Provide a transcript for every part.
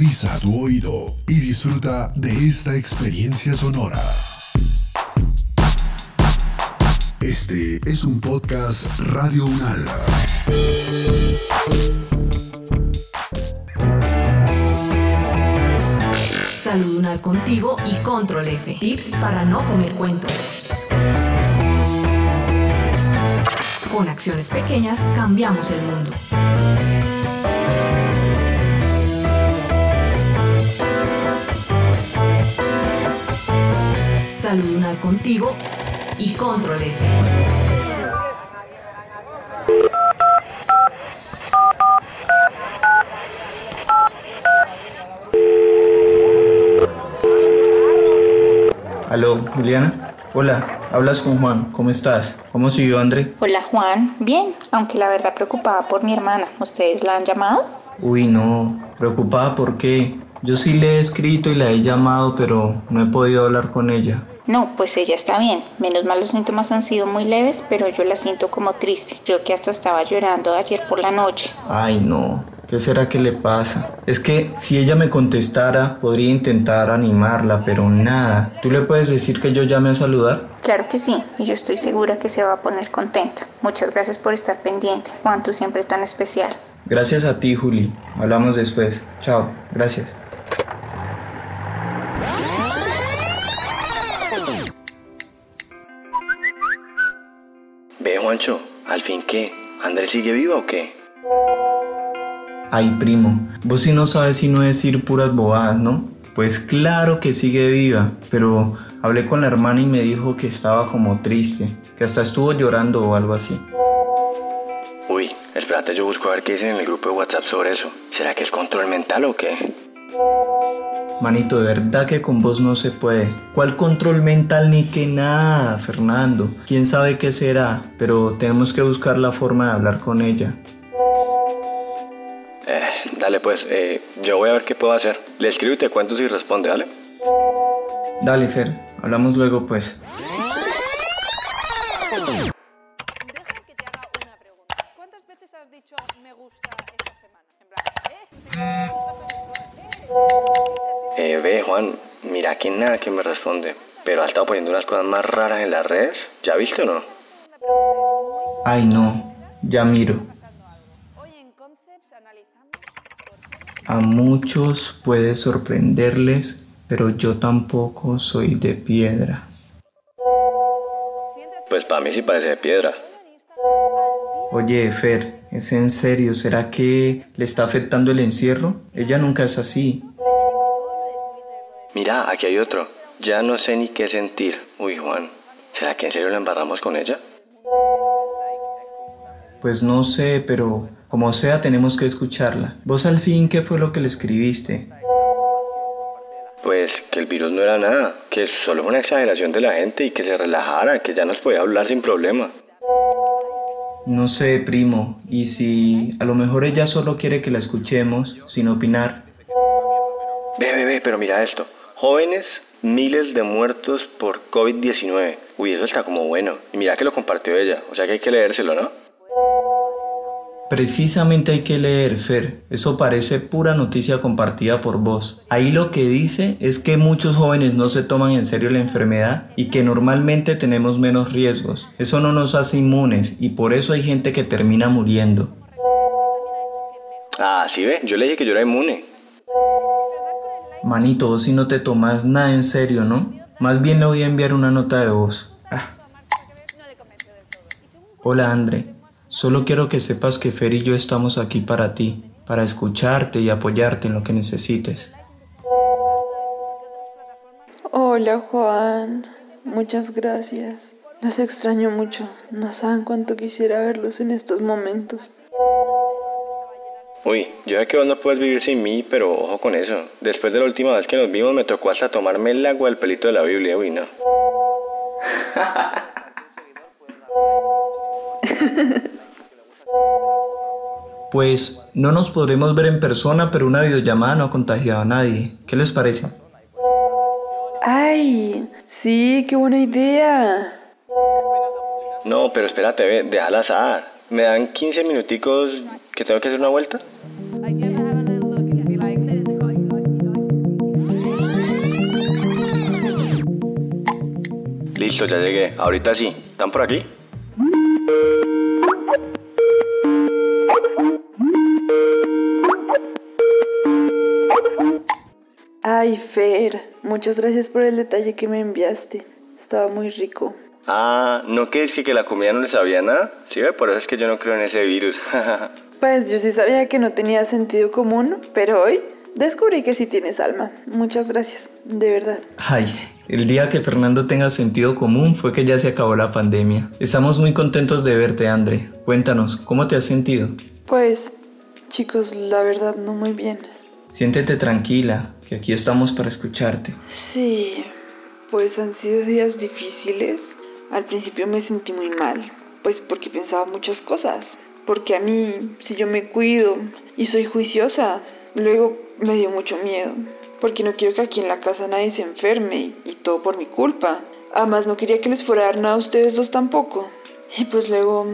Agudiza tu oído y disfruta de esta experiencia sonora. Este es un podcast Radio Unal. Salud Unal contigo y Control F. Tips para no comer cuentos. Con acciones pequeñas cambiamos el mundo. Y Control F. Aló, Juliana. Hola, hablas con Juan. ¿Cómo estás? ¿Cómo siguió André? Hola Juan, bien, aunque la verdad preocupada por mi hermana. ¿Ustedes la han llamado? Uy, no. ¿Preocupada por qué? Yo sí le he escrito y la he llamado, pero no he podido hablar con ella. No, pues ella está bien. Menos mal los síntomas han sido muy leves, pero yo la siento como triste. Yo que hasta estaba llorando ayer por la noche. Ay, no. ¿Qué será que le pasa? Es que si ella me contestara, podría intentar animarla, pero nada. ¿Tú le puedes decir que yo llame a saludar? Claro que sí, y yo estoy segura que se va a poner contenta. Muchas gracias por estar pendiente. Juan, tú siempre tan especial. Gracias a ti, Juli. Hablamos después. Chao. Gracias. Juancho, ¿al fin qué? ¿Andrés sigue viva o qué? Ay, primo, vos sí no sabes si no decir puras bobadas, ¿no? Pues claro que sigue viva, pero hablé con la hermana y me dijo que estaba como triste, que hasta estuvo llorando o algo así. Uy, espérate, yo busco a ver qué dicen en el grupo de WhatsApp sobre eso. ¿Será que es control mental o qué? Manito, de verdad que con vos no se puede. ¿Cuál control mental ni que nada, Fernando? ¿Quién sabe qué será? Pero tenemos que buscar la forma de hablar con ella. Eh, dale pues, eh, yo voy a ver qué puedo hacer. Le escribo y te cuento si responde, ¿dale? Dale, Fer, hablamos luego pues. Nada que me responde. Pero ha estado poniendo unas cosas más raras en las redes. ¿Ya viste o no? Ay, no, ya miro. A muchos puede sorprenderles, pero yo tampoco soy de piedra. Pues para mí sí parece de piedra. Oye, Fer, ¿es en serio? ¿Será que le está afectando el encierro? Ella nunca es así. Mira, aquí hay otro. Ya no sé ni qué sentir. Uy, Juan, ¿será que en serio la embarramos con ella? Pues no sé, pero como sea tenemos que escucharla. ¿Vos al fin qué fue lo que le escribiste? Pues que el virus no era nada, que solo fue una exageración de la gente y que se relajara, que ya nos podía hablar sin problema. No sé, primo. ¿Y si a lo mejor ella solo quiere que la escuchemos, sin opinar? Ve, ve, ve, pero mira esto. Jóvenes, miles de muertos por COVID-19. Uy, eso está como bueno. Y mira que lo compartió ella, o sea que hay que leérselo, ¿no? Precisamente hay que leer, Fer. Eso parece pura noticia compartida por vos. Ahí lo que dice es que muchos jóvenes no se toman en serio la enfermedad y que normalmente tenemos menos riesgos. Eso no nos hace inmunes y por eso hay gente que termina muriendo. Ah, sí ve, yo le dije que yo era inmune. Manito, vos si no te tomas nada en serio, ¿no? Más bien le voy a enviar una nota de voz. Ah. Hola, André. Solo quiero que sepas que Fer y yo estamos aquí para ti, para escucharte y apoyarte en lo que necesites. Hola Juan, muchas gracias. Los extraño mucho. No saben cuánto quisiera verlos en estos momentos. Uy, yo sé que vos no puedes vivir sin mí, pero ojo con eso. Después de la última vez que nos vimos me tocó hasta tomarme el agua del pelito de la Biblia, uy, no. Pues no nos podremos ver en persona, pero una videollamada no ha contagiado a nadie. ¿Qué les parece? ¡Ay! Sí, qué buena idea. No, pero espérate, ve, déjala asar. ¿Me dan 15 minuticos que tengo que hacer una vuelta? Listo, ya llegué. Ahorita sí. ¿Están por aquí? Ay, Fer, muchas gracias por el detalle que me enviaste. Estaba muy rico. Ah, ¿no que es que, que la comida no le sabía nada? Sí, ve, por eso es que yo no creo en ese virus. Pues yo sí sabía que no tenía sentido común, pero hoy descubrí que sí tienes alma. Muchas gracias, de verdad. Ay, el día que Fernando tenga sentido común fue que ya se acabó la pandemia. Estamos muy contentos de verte, André. Cuéntanos, ¿cómo te has sentido? Pues, chicos, la verdad no muy bien. Siéntete tranquila, que aquí estamos para escucharte. Sí, pues han sido días difíciles. Al principio me sentí muy mal, pues porque pensaba muchas cosas. Porque a mí, si yo me cuido y soy juiciosa, luego me dio mucho miedo. Porque no quiero que aquí en la casa nadie se enferme y, todo por mi culpa. Además, no quería que les fuera a nada a ustedes dos tampoco. Y pues luego,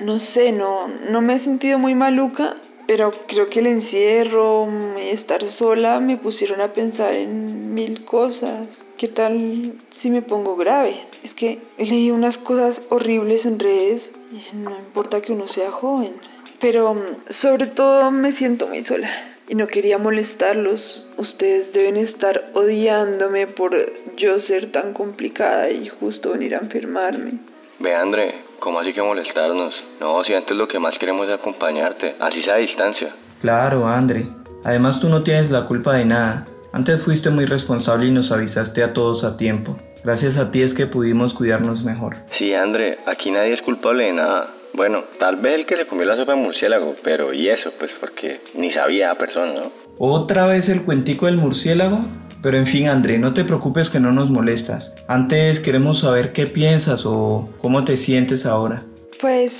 no sé, no, no me he sentido muy maluca, pero creo que el encierro y estar sola me pusieron a pensar en mil cosas. ¿Qué tal si me pongo grave? Es que leído unas cosas horribles en redes y no importa que uno sea joven. Pero mm, sobre todo me siento muy sola y no quería molestarlos. Ustedes deben estar odiándome por yo ser tan complicada y justo venir a enfermarme. Ve, André, ¿cómo así que molestarnos? No, si antes lo que más queremos es acompañarte, así sea a distancia. Claro, André. Además tú no tienes la culpa de nada. Antes fuiste muy responsable y nos avisaste a todos a tiempo. Gracias a ti es que pudimos cuidarnos mejor. Sí, André, aquí nadie es culpable de nada. Bueno, tal vez el que se comió la sopa de murciélago, pero ¿y eso? Pues porque ni sabía a persona, ¿no? ¿Otra vez el cuentico del murciélago? Pero en fin, André, no te preocupes que no nos molestas. Antes queremos saber qué piensas o cómo te sientes ahora. Pues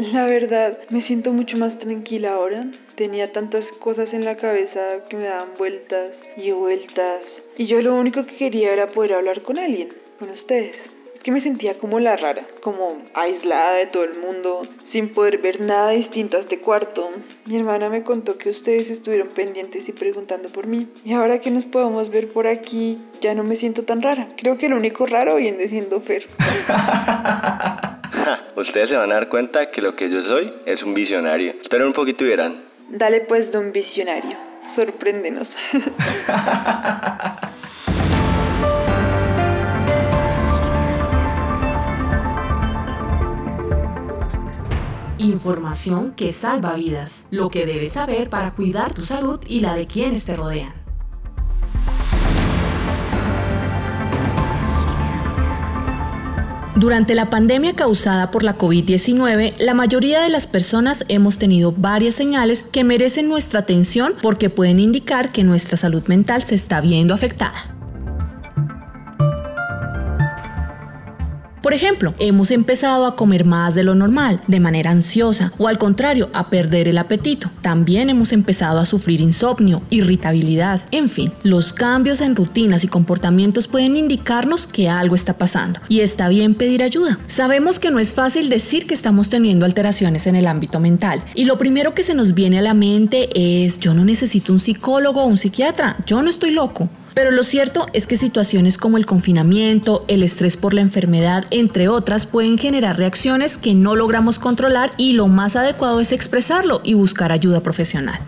la verdad me siento mucho más tranquila ahora. Tenía tantas cosas en la cabeza que me daban vueltas y vueltas. Y yo lo único que quería era poder hablar con alguien, con ustedes. Es que me sentía como la rara, como aislada de todo el mundo, sin poder ver nada distinto a este cuarto. Mi hermana me contó que ustedes estuvieron pendientes y preguntando por mí. Y ahora que nos podemos ver por aquí, ya no me siento tan rara. Creo que lo único raro viene siendo Fer. Ustedes se van a dar cuenta que lo que yo soy es un visionario. Esperen un poquito y verán. Dale pues, don visionario. Sorpréndenos. Información que salva vidas. Lo que debes saber para cuidar tu salud y la de quienes te rodean. Durante la pandemia causada por la COVID-19, la mayoría de las personas hemos tenido varias señales que merecen nuestra atención porque pueden indicar que nuestra salud mental se está viendo afectada. Por ejemplo, hemos empezado a comer más de lo normal, de manera ansiosa, o al contrario, a perder el apetito. También hemos empezado a sufrir insomnio, irritabilidad, en fin, los cambios en rutinas y comportamientos pueden indicarnos que algo está pasando y está bien pedir ayuda. Sabemos que no es fácil decir que estamos teniendo alteraciones en el ámbito mental y lo primero que se nos viene a la mente es yo no necesito un psicólogo o un psiquiatra, yo no estoy loco. Pero lo cierto es que situaciones como el confinamiento, el estrés por la enfermedad, entre otras, pueden generar reacciones que no logramos controlar y lo más adecuado es expresarlo y buscar ayuda profesional.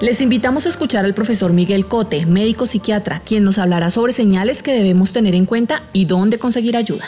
Les invitamos a escuchar al profesor Miguel Cote, médico psiquiatra, quien nos hablará sobre señales que debemos tener en cuenta y dónde conseguir ayuda.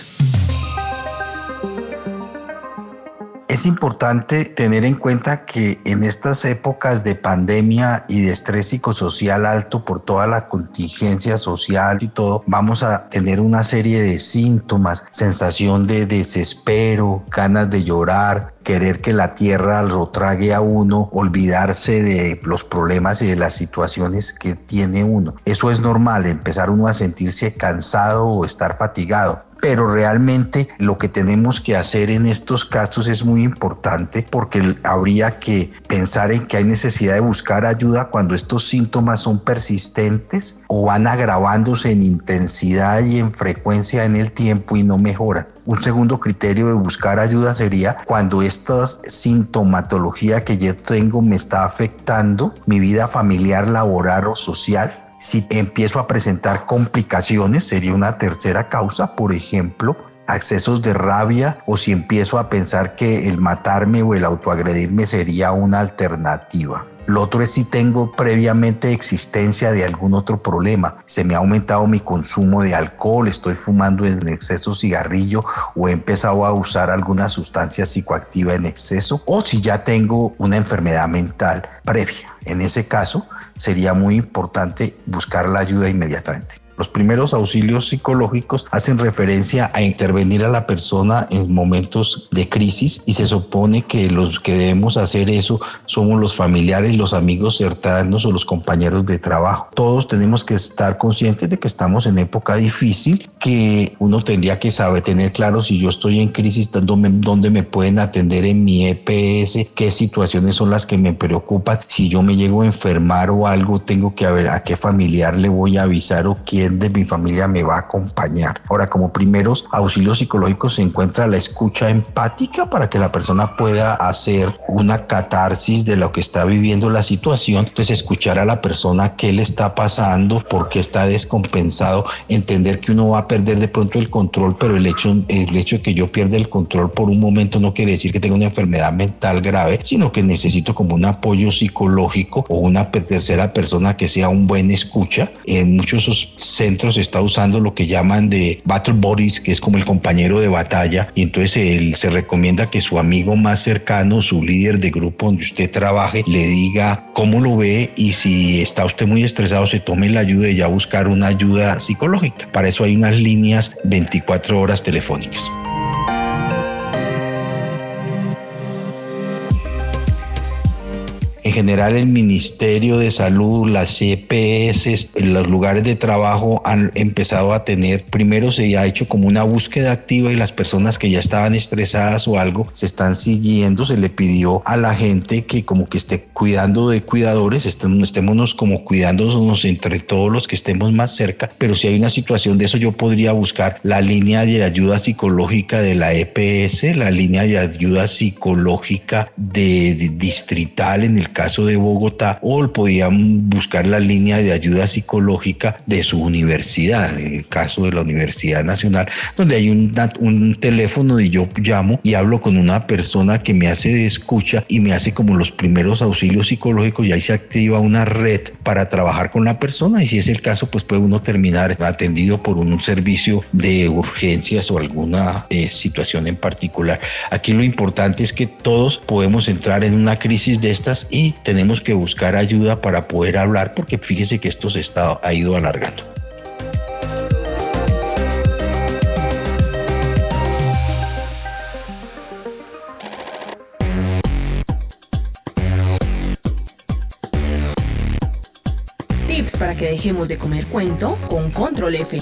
Es importante tener en cuenta que en estas épocas de pandemia y de estrés psicosocial alto por toda la contingencia social y todo, vamos a tener una serie de síntomas, sensación de desespero, ganas de llorar, querer que la tierra lo trague a uno, olvidarse de los problemas y de las situaciones que tiene uno. Eso es normal, empezar uno a sentirse cansado o estar fatigado pero realmente lo que tenemos que hacer en estos casos es muy importante porque habría que pensar en que hay necesidad de buscar ayuda cuando estos síntomas son persistentes o van agravándose en intensidad y en frecuencia en el tiempo y no mejoran. Un segundo criterio de buscar ayuda sería cuando esta sintomatología que yo tengo me está afectando mi vida familiar, laboral o social Si empiezo a presentar complicaciones, sería una tercera causa, por ejemplo, accesos de rabia o si empiezo a pensar que el matarme o el autoagredirme sería una alternativa. Lo otro es si tengo previamente existencia de algún otro problema. Se me ha aumentado mi consumo de alcohol, estoy fumando en exceso cigarrillo o he empezado a usar alguna sustancia psicoactiva en exceso o si ya tengo una enfermedad mental previa. En ese caso, sería muy importante buscar la ayuda inmediatamente. Los primeros auxilios psicológicos hacen referencia a intervenir a la persona en momentos de crisis y se supone que los que debemos hacer eso somos los familiares, los amigos cercanos o los compañeros de trabajo. Todos tenemos que estar conscientes de que estamos en época difícil, que uno tendría que saber tener claro si yo estoy en crisis, dónde, me pueden atender en mi EPS, qué situaciones son las que me preocupan, si yo me llego a enfermar o algo, tengo que ver a qué familiar le voy a avisar o quién de mi familia me va a acompañar. Ahora, como primeros auxilios psicológicos se encuentra la escucha empática para que la persona pueda hacer una catarsis de lo que está viviendo la situación. Entonces, escuchar a la persona qué le está pasando, por qué está descompensado, entender que uno va a perder de pronto el control, pero el hecho, el hecho de que yo pierda el control por un momento no quiere decir que tenga una enfermedad mental grave, sino que necesito como un apoyo psicológico o una tercera persona que sea un buen escucha. En muchos centros está usando lo que llaman de battle buddies, que es como el compañero de batalla, y entonces él, se recomienda que su amigo más cercano, su líder de grupo donde usted trabaje, le diga cómo lo ve y si está usted muy estresado, se tome la ayuda y ya buscar una ayuda psicológica. Para eso hay unas líneas 24 horas telefónicas. En general, el Ministerio de Salud, las CPS, los lugares de trabajo han empezado a tener, primero se ha hecho como una búsqueda activa y las personas que ya estaban estresadas o algo se están siguiendo. Se le pidió a la gente que como que esté cuidando de cuidadores, estémonos como cuidándonos entre todos los que estemos más cerca. Pero si hay una situación de eso, yo podría buscar la línea de ayuda psicológica de la EPS, la línea de ayuda psicológica de distrital en el caso de Bogotá, o podían buscar la línea de ayuda psicológica de su universidad, en el caso de la Universidad Nacional, donde hay un, teléfono y yo llamo y hablo con una persona que me hace de escucha y me hace como los primeros auxilios psicológicos y ahí se activa una red para trabajar con la persona y si es el caso, pues puede uno terminar atendido por un servicio de urgencias o alguna eh, situación en particular. Aquí lo importante es que todos podemos entrar en una crisis de estas y tenemos que buscar ayuda para poder hablar porque fíjese que esto se está, ha ido alargando. Tips para que dejemos de comer cuento con Control F.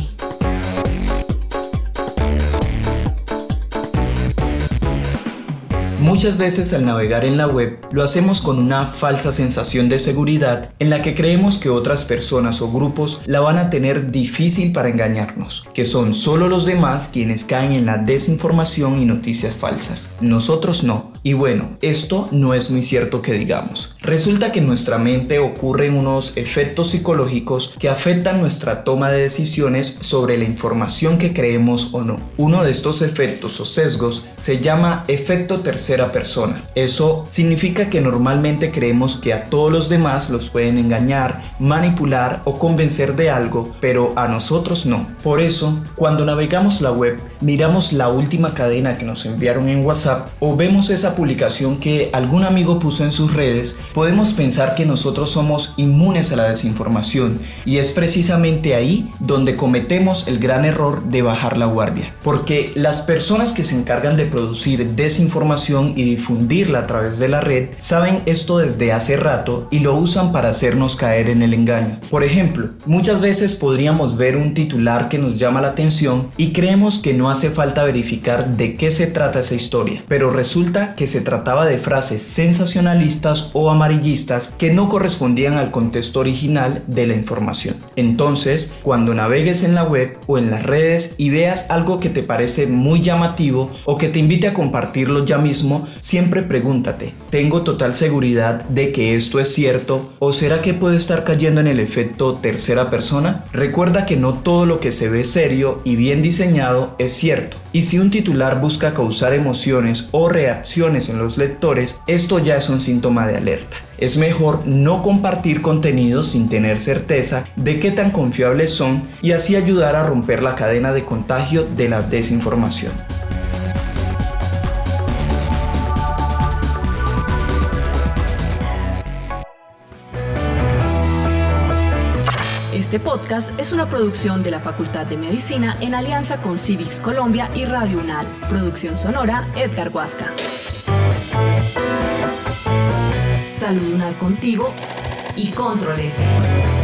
Muchas veces al navegar en la web lo hacemos con una falsa sensación de seguridad en la que creemos que otras personas o grupos la van a tener difícil para engañarnos, que son solo los demás quienes caen en la desinformación y noticias falsas. Nosotros no. Y bueno, esto no es muy cierto que digamos. Resulta que en nuestra mente ocurren unos efectos psicológicos que afectan nuestra toma de decisiones sobre la información que creemos o no. Uno de estos efectos o sesgos se llama efecto tercera persona. Eso significa que normalmente creemos que a todos los demás los pueden engañar, manipular o convencer de algo, pero a nosotros no. Por eso, cuando navegamos la web, miramos la última cadena que nos enviaron en WhatsApp o vemos esa publicación que algún amigo puso en sus redes, podemos pensar que nosotros somos inmunes a la desinformación y es precisamente ahí donde cometemos el gran error de bajar la guardia. Porque las personas que se encargan de producir desinformación y difundirla a través de la red saben esto desde hace rato y lo usan para hacernos caer en el engaño. Por ejemplo, muchas veces podríamos ver un titular que nos llama la atención y creemos que no hace falta verificar de qué se trata esa historia, pero resulta que se trataba de frases sensacionalistas o amarillistas que no correspondían al contexto original de la información. Entonces, cuando navegues en la web o en las redes y veas algo que te parece muy llamativo o que te invite a compartirlo ya mismo, siempre pregúntate, ¿tengo total seguridad de que esto es cierto o será que puedo estar cayendo en el efecto tercera persona? Recuerda que no todo lo que se ve serio y bien diseñado es cierto. Y si un titular busca causar emociones o reacciones en los lectores, esto ya es un síntoma de alerta. Es mejor no compartir contenidos sin tener certeza de qué tan confiables son y así ayudar a romper la cadena de contagio de la desinformación. Este podcast es una producción de la Facultad de Medicina en alianza con Civics Colombia y Radio UNAL. Producción sonora Edgar Huasca. Salud UNAL contigo y Control F.